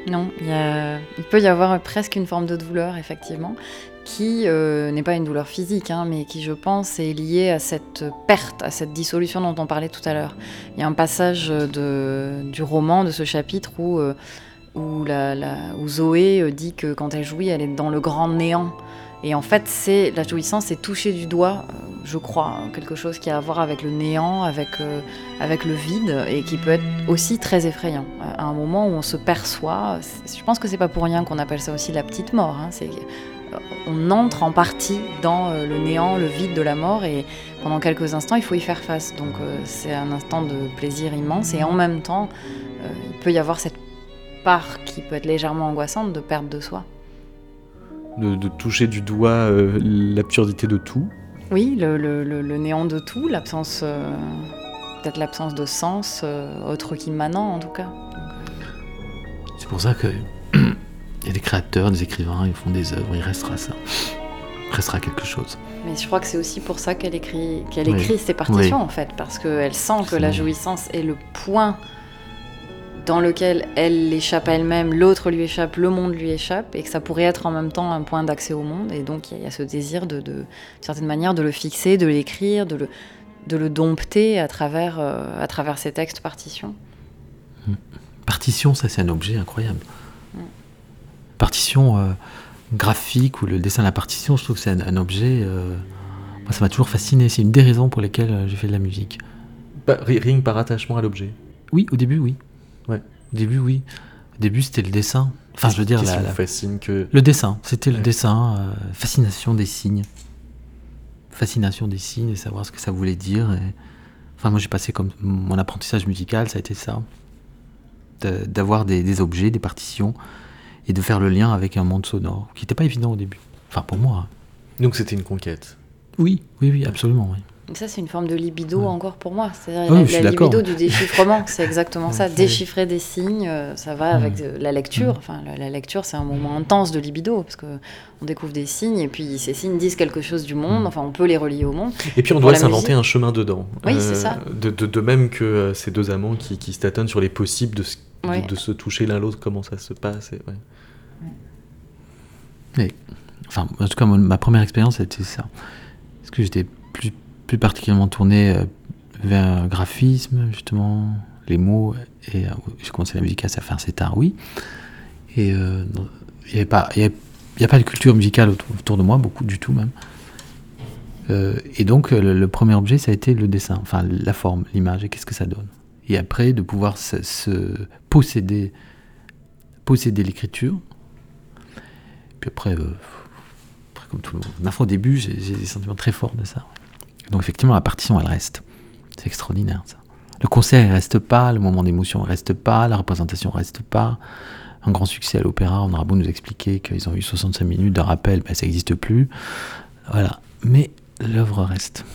Non, il, peut y avoir presque une forme de douleur, effectivement, qui euh, n'est pas une douleur physique, hein, mais qui, je pense, est liée à cette perte, à cette dissolution dont on parlait tout à l'heure. Il y a un passage du roman, de ce chapitre, où, euh, où Zoé euh, dit que quand elle jouit, elle est dans le grand néant. Et en fait, c'est la jouissance, c'est toucher du doigt, euh, je crois, hein, quelque chose qui a à voir avec le néant, avec, euh, avec le vide, et qui peut être aussi très effrayant. À un moment où on se perçoit, je pense que c'est pas pour rien qu'on appelle ça aussi la petite mort. hein, euh, on entre en partie dans euh, le néant, le vide de la mort, et pendant quelques instants, il faut y faire face. Donc euh, c'est un instant de plaisir immense, et en même temps, euh, il peut y avoir cette part qui peut être légèrement angoissante de perte de soi. De, de toucher du doigt euh, l'absurdité de tout. Oui, le, le- le- le néant de tout, l'absence, euh, peut-être l'absence de sens, euh, autre qu'immanent en tout cas. C'est pour ça que *clears throat* il y a des créateurs, des écrivains, ils font des œuvres, il restera ça. Il restera quelque chose. Mais je crois que c'est aussi pour ça qu'elle écrit, qu'elle Oui. écrit ces partitions Oui. en fait, parce qu'elle sent que la jouissance est le point dans lequel elle échappe à elle-même, l'autre lui échappe, le monde lui échappe, et que ça pourrait être en même temps un point d'accès au monde. Et donc il y, a- il y a ce désir de, de, d'une certaine manière, de le fixer, de l'écrire, de le, de le dompter à travers, euh, à travers ces textes partitions. Partition, ça c'est un objet incroyable. Mm. Partition euh, graphique ou le dessin de la partition, je trouve que c'est un, un objet. euh, moi, ça m'a toujours fasciné. C'est une des raisons pour lesquelles euh, j'ai fait de la musique. Pas- ri- rien que par attachement à l'objet. Oui, au début, oui. Au début, oui. Au début, c'était le dessin. Enfin, je veux dire, la- la- fascine que. le dessin. C'était le dessin. euh, fascination des signes. Fascination des signes et savoir ce que ça voulait dire. et- Enfin, moi, j'ai passé comme mon apprentissage musical, ça a été ça. D'avoir des, des objets, des partitions et de faire le lien avec un monde sonore qui n'était pas évident au début. Enfin, pour moi. hein. Donc c'était une conquête. Oui, oui, oui, absolument. Oui. Ça, c'est une forme de libido Ouais. encore pour moi. C'est-à-dire oui, la, la libido du déchiffrement, c'est exactement *laughs* ça. Déchiffrer des signes, euh, ça va avec Mm. euh, la lecture. Enfin, la, la lecture, c'est un moment intense de libido, parce que on découvre des signes, et puis ces signes disent quelque chose du monde. Mm. Enfin, on peut les relier au monde. Et puis on doit s'inventer un chemin dedans. Euh, Oui, c'est ça. De, de- de même que euh, ces deux amants qui, qui se tâtonnent sur les possibles de, se- de- se toucher l'un l'autre, comment ça se passe. et- ouais. Enfin, en tout cas, ma première expérience, c'était ça. Parce que j'étais plus, plus particulièrement tourné euh, vers le graphisme, justement, les mots. Et euh, j'ai commencé la musique assez, enfin, assez tard, oui. Et euh, il n'y avait pas, y a pas de culture musicale autour, de moi, beaucoup du tout même. Euh, et donc, euh, le, premier objet, ça a été le dessin, enfin, la forme, l'image, et qu'est-ce que ça donne. Et après, de pouvoir se, posséder, posséder l'écriture. Puis après, euh, après, comme tout le monde. Foi, au début, j'ai des sentiments très forts de ça. Donc, effectivement, la partition, elle reste. C'est extraordinaire, ça. Le concert, il reste pas. Le moment d'émotion, il reste pas. La représentation, reste pas. Un grand succès à l'opéra, on aura beau nous expliquer qu'ils ont eu 65 minutes de rappel, ben, ça n'existe plus. Voilà. Mais l'œuvre reste.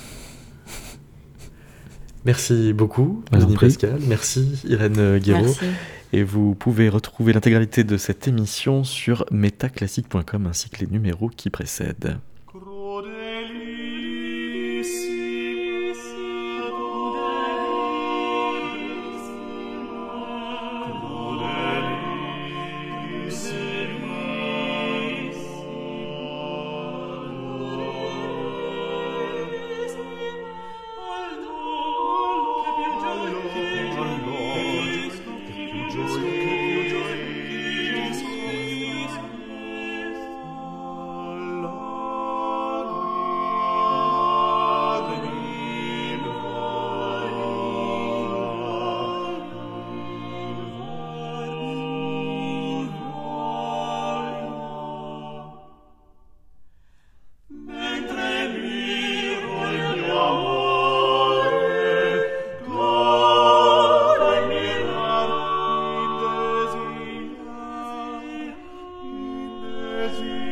Merci beaucoup, Denis. Pascal. Merci, Irène Guéraud. Merci. Et vous pouvez retrouver l'intégralité de cette émission sur metaclassique.com ainsi que les numéros qui précèdent. see. Jésus.